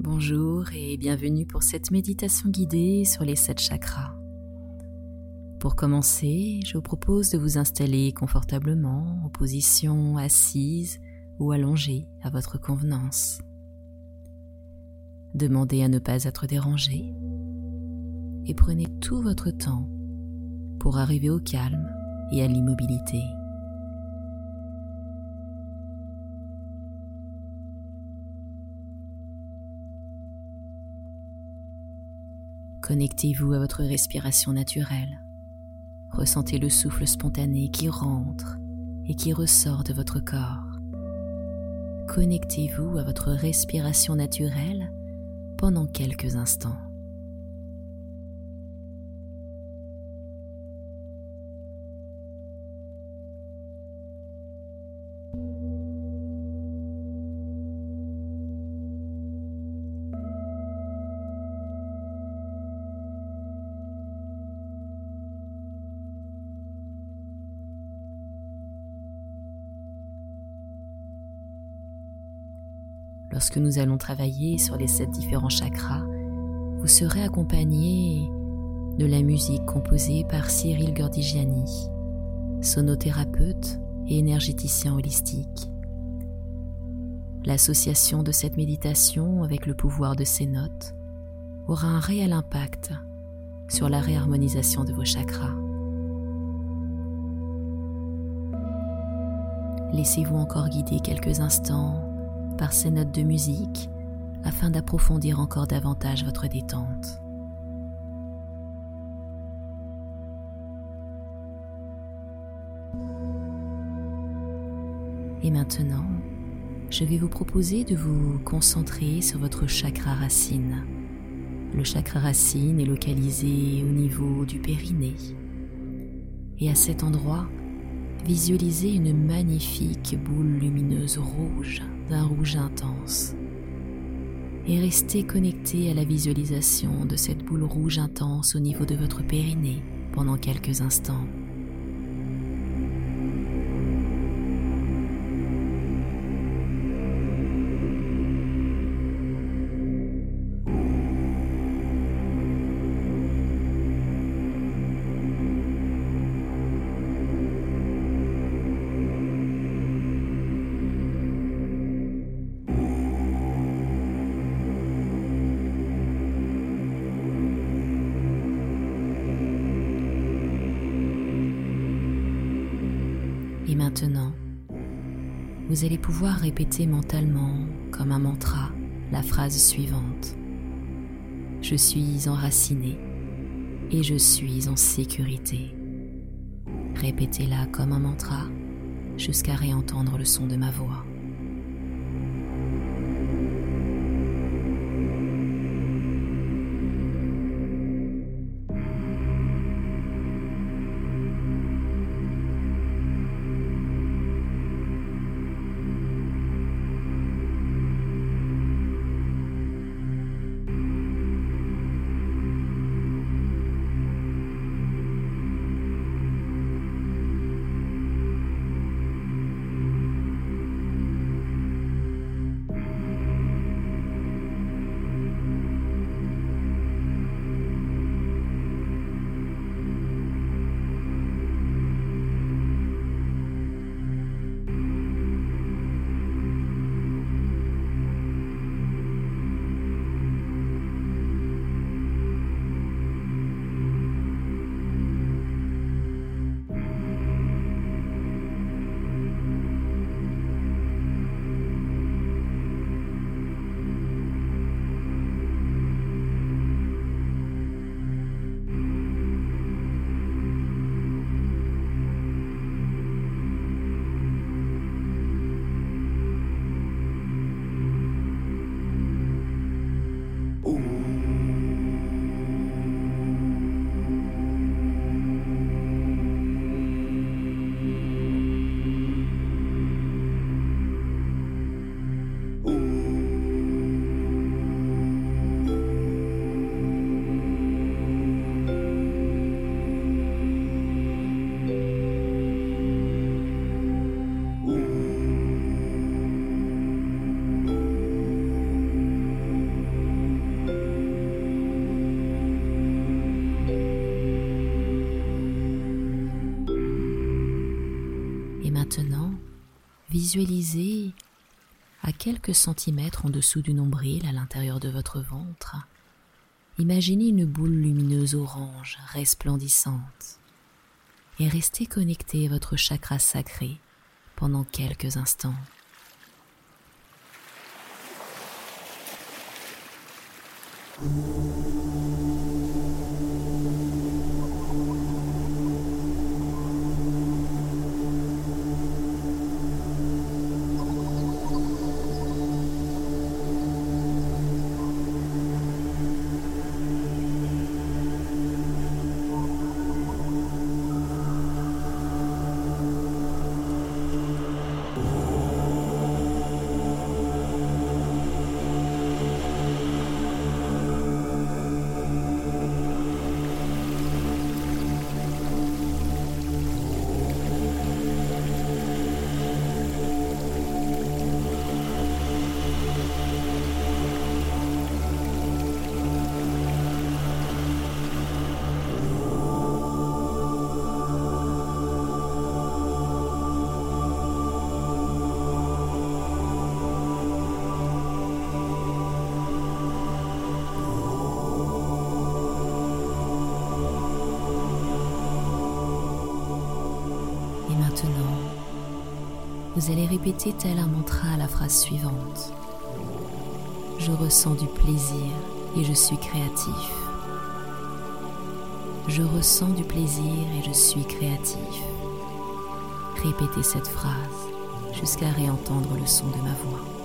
Bonjour et bienvenue pour cette méditation guidée sur les sept chakras. Pour commencer, je vous propose de vous installer confortablement en position assise ou allongée à votre convenance. Demandez à ne pas être dérangé et prenez tout votre temps pour arriver au calme et à l'immobilité. Connectez-vous à votre respiration naturelle. Ressentez le souffle spontané qui rentre et qui ressort de votre corps. Connectez-vous à votre respiration naturelle pendant quelques instants. Lorsque nous allons travailler sur les sept différents chakras, vous serez accompagné de la musique composée par Cyril Gordigiani, sonothérapeute et énergéticien holistique. L'association de cette méditation avec le pouvoir de ces notes aura un réel impact sur la réharmonisation de vos chakras. Laissez-vous encore guider quelques instants par ces notes de musique afin d'approfondir encore davantage votre détente. Et maintenant, je vais vous proposer de vous concentrer sur votre chakra racine. Le chakra racine est localisé au niveau du périnée. Et à cet endroit, visualisez une magnifique boule lumineuse rouge d'un rouge intense et restez connecté à la visualisation de cette boule rouge intense au niveau de votre périnée pendant quelques instants. Maintenant, vous allez pouvoir répéter mentalement, comme un mantra, la phrase suivante. Je suis enraciné et je suis en sécurité. Répétez-la comme un mantra jusqu'à réentendre le son de ma voix. Visualisez à quelques centimètres en dessous du nombril à l'intérieur de votre ventre. Imaginez une boule lumineuse orange resplendissante et restez connecté à votre chakra sacré pendant quelques instants. Vous allez répéter tel un mantra la phrase suivante. Je ressens du plaisir et je suis créatif. Je ressens du plaisir et je suis créatif. Répétez cette phrase jusqu'à réentendre le son de ma voix.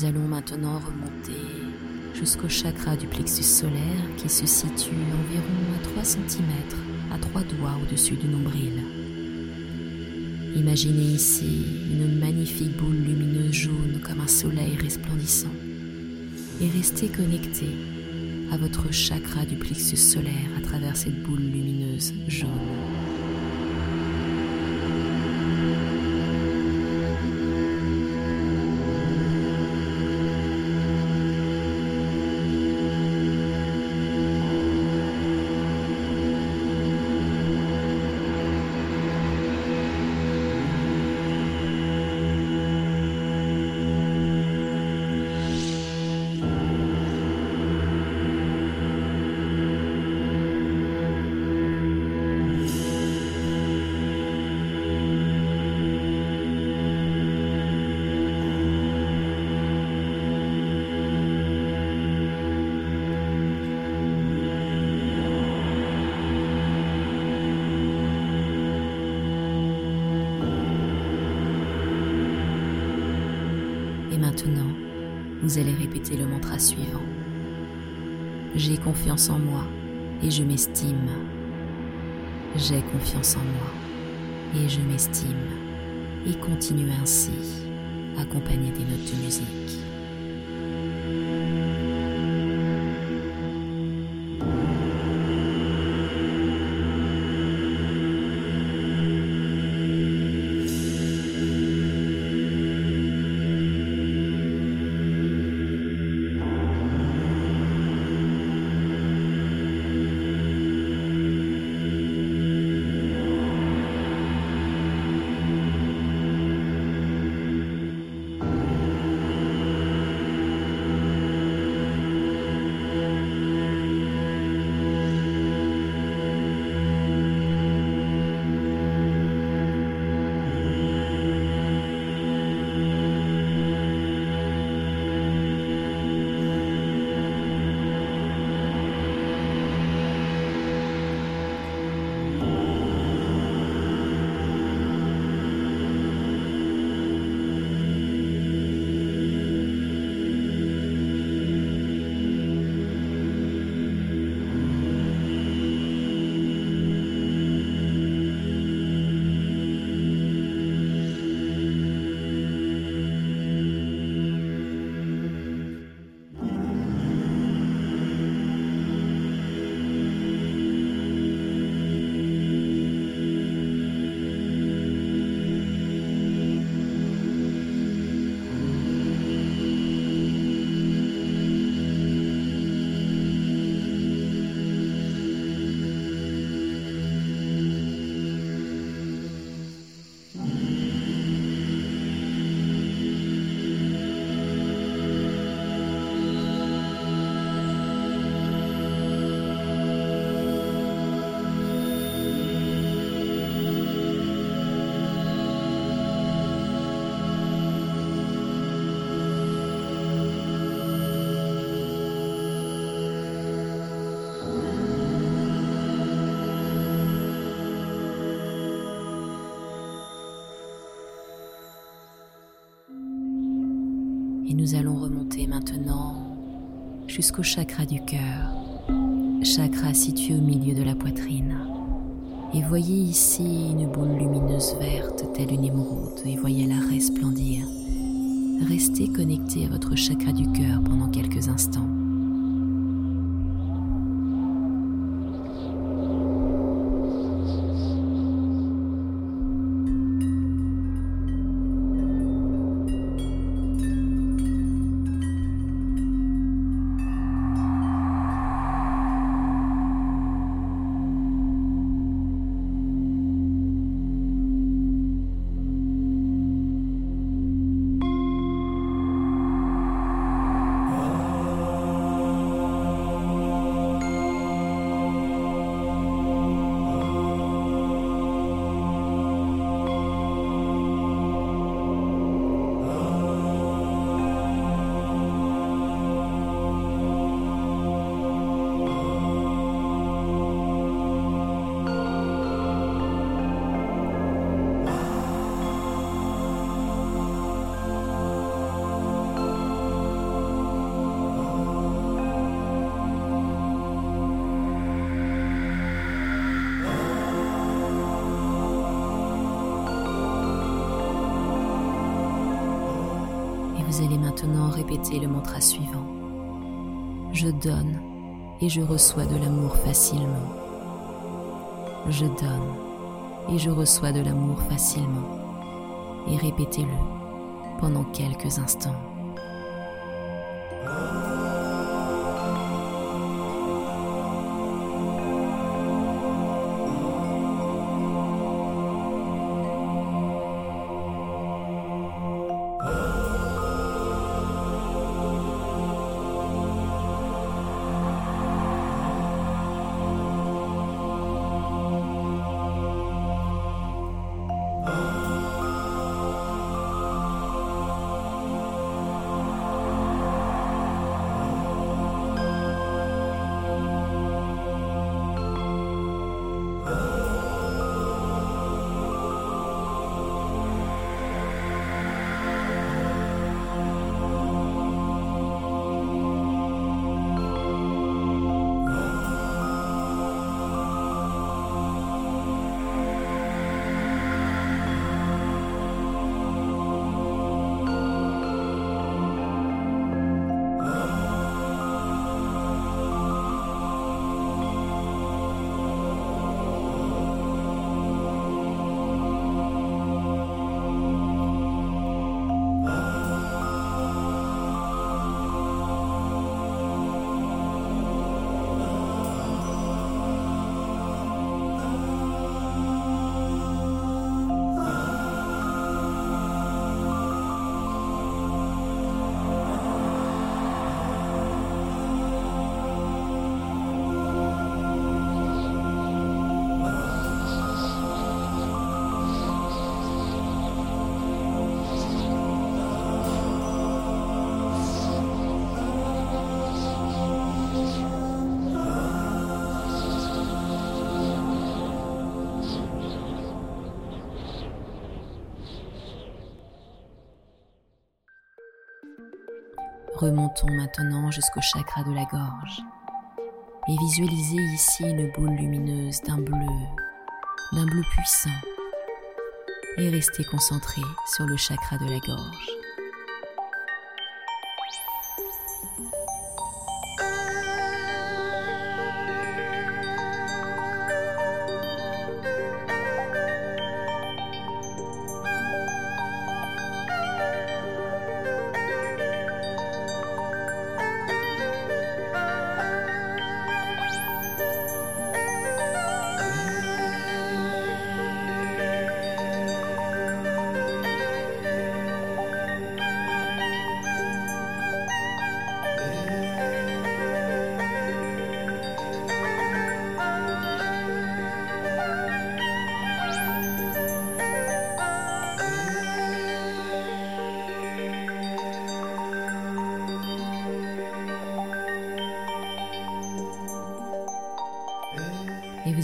Nous allons maintenant remonter jusqu'au chakra du plexus solaire qui se situe environ à 3 cm, à 3 doigts au-dessus du nombril. Imaginez ici une magnifique boule lumineuse jaune comme un soleil resplendissant et restez connecté à votre chakra du plexus solaire à travers cette boule lumineuse jaune. Vous allez répéter le mantra suivant. J'ai confiance en moi et je m'estime. J'ai confiance en moi et je m'estime et continue ainsi, accompagné des notes de musique. Nous allons remonter maintenant jusqu'au chakra du cœur, chakra situé au milieu de la poitrine. Et voyez ici une boule lumineuse verte telle une émeraude et voyez-la resplendir. Restez connecté à votre chakra du cœur pendant quelques instants. Vous allez maintenant répéter le mantra suivant. Je donne et je reçois de l'amour facilement. Je donne et je reçois de l'amour facilement. Et répétez-le pendant quelques instants. Remontons maintenant jusqu'au chakra de la gorge et visualisez ici une boule lumineuse d'un bleu, d'un bleu puissant et restez concentré sur le chakra de la gorge.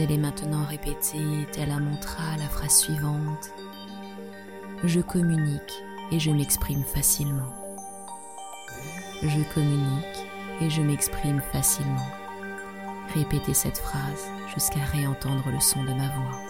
Vous allez maintenant répéter, tel un mantra, la phrase suivante. Je communique et je m'exprime facilement. Je communique et je m'exprime facilement. Répétez cette phrase jusqu'à réentendre le son de ma voix.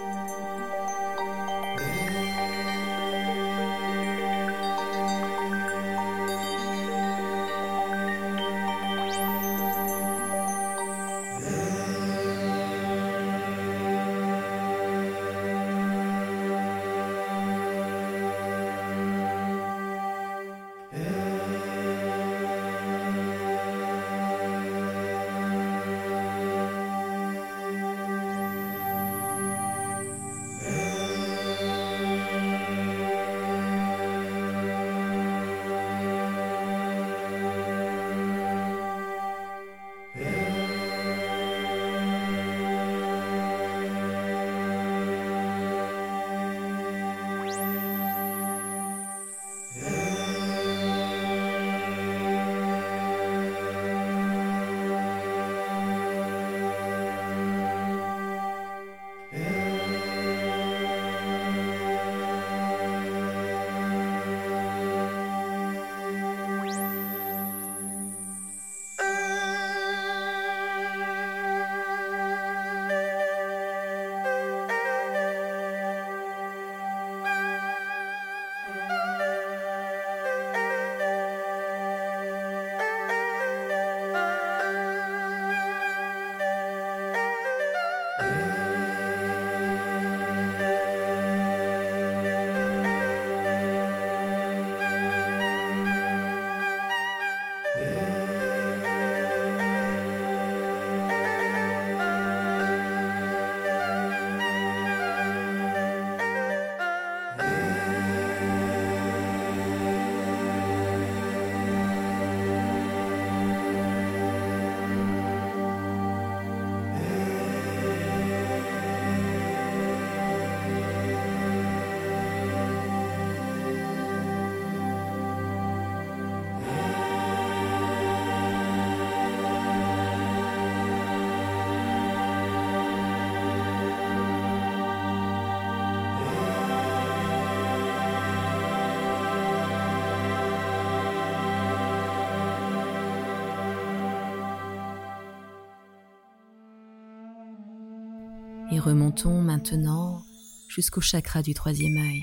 Remontons maintenant jusqu'au chakra du troisième œil,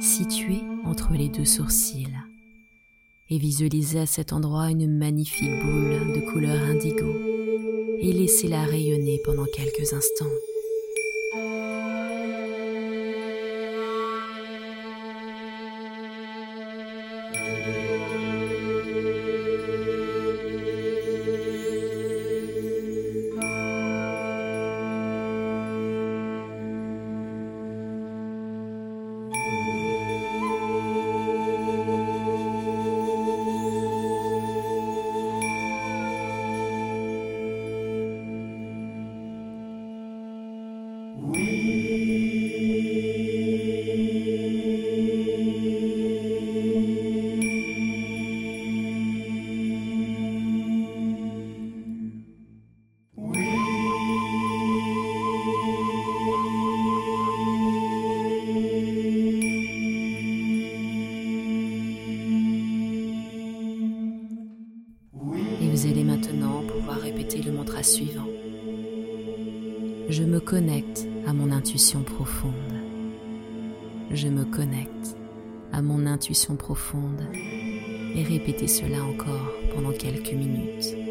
situé entre les deux sourcils. Et visualisez à cet endroit une magnifique boule de couleur indigo et laissez-la rayonner pendant quelques instants. Je me connecte à mon intuition profonde et répétez cela encore pendant quelques minutes.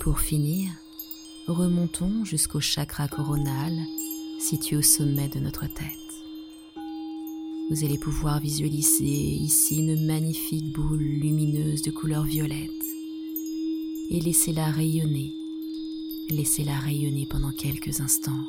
Pour finir, remontons jusqu'au chakra coronal situé au sommet de notre tête. Vous allez pouvoir visualiser ici une magnifique boule lumineuse de couleur violette et laissez-la rayonner. Laissez-la rayonner pendant quelques instants.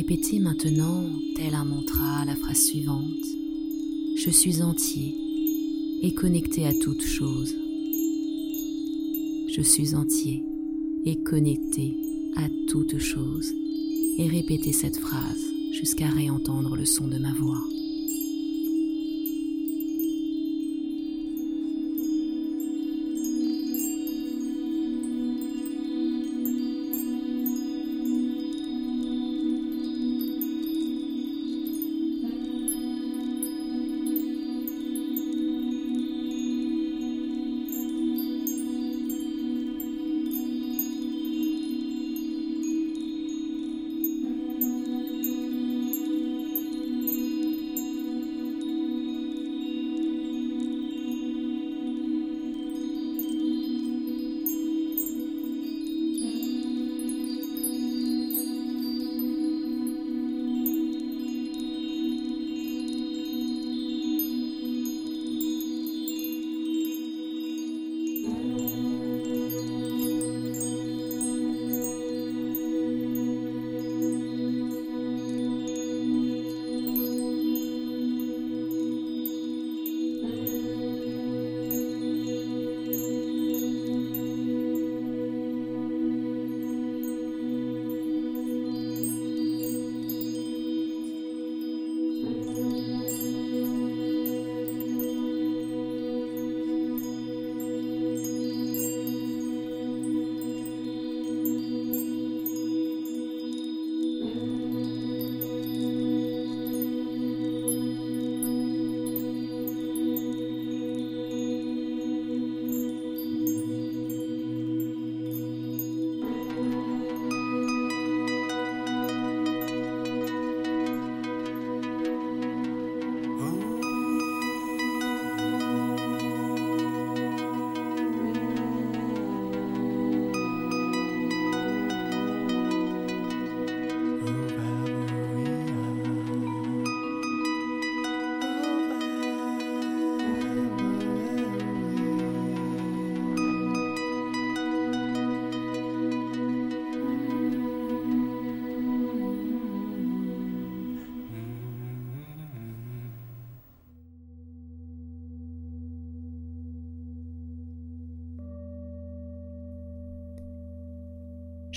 Répétez maintenant, tel un mantra, la phrase suivante. Je suis entier et connecté à toute chose. Je suis entier et connecté à toute chose. Et répétez cette phrase jusqu'à réentendre le son de ma voix.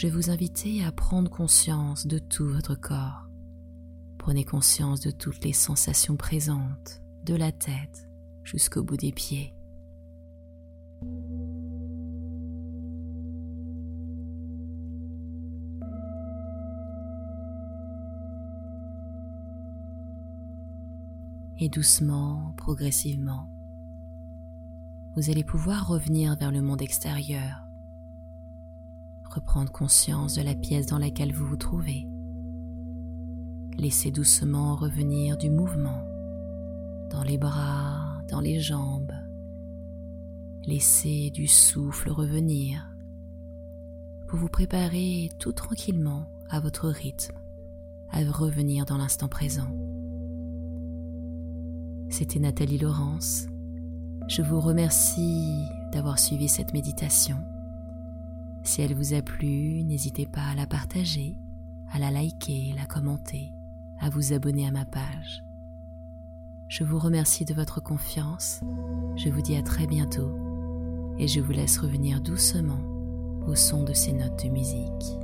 Je vais vous inviter à prendre conscience de tout votre corps. Prenez conscience de toutes les sensations présentes, de la tête jusqu'au bout des pieds. Et doucement, progressivement, vous allez pouvoir revenir vers le monde extérieur, reprendre conscience de la pièce dans laquelle vous vous trouvez. Laissez doucement revenir du mouvement dans les bras, dans les jambes. Laissez du souffle revenir pour vous préparer tout tranquillement à votre rythme, à revenir dans l'instant présent. C'était Nathalie Laurence. Je vous remercie d'avoir suivi cette méditation. Si elle vous a plu, n'hésitez pas à la partager, à la liker, la commenter, à vous abonner à ma page. Je vous remercie de votre confiance, je vous dis à très bientôt et je vous laisse revenir doucement au son de ces notes de musique.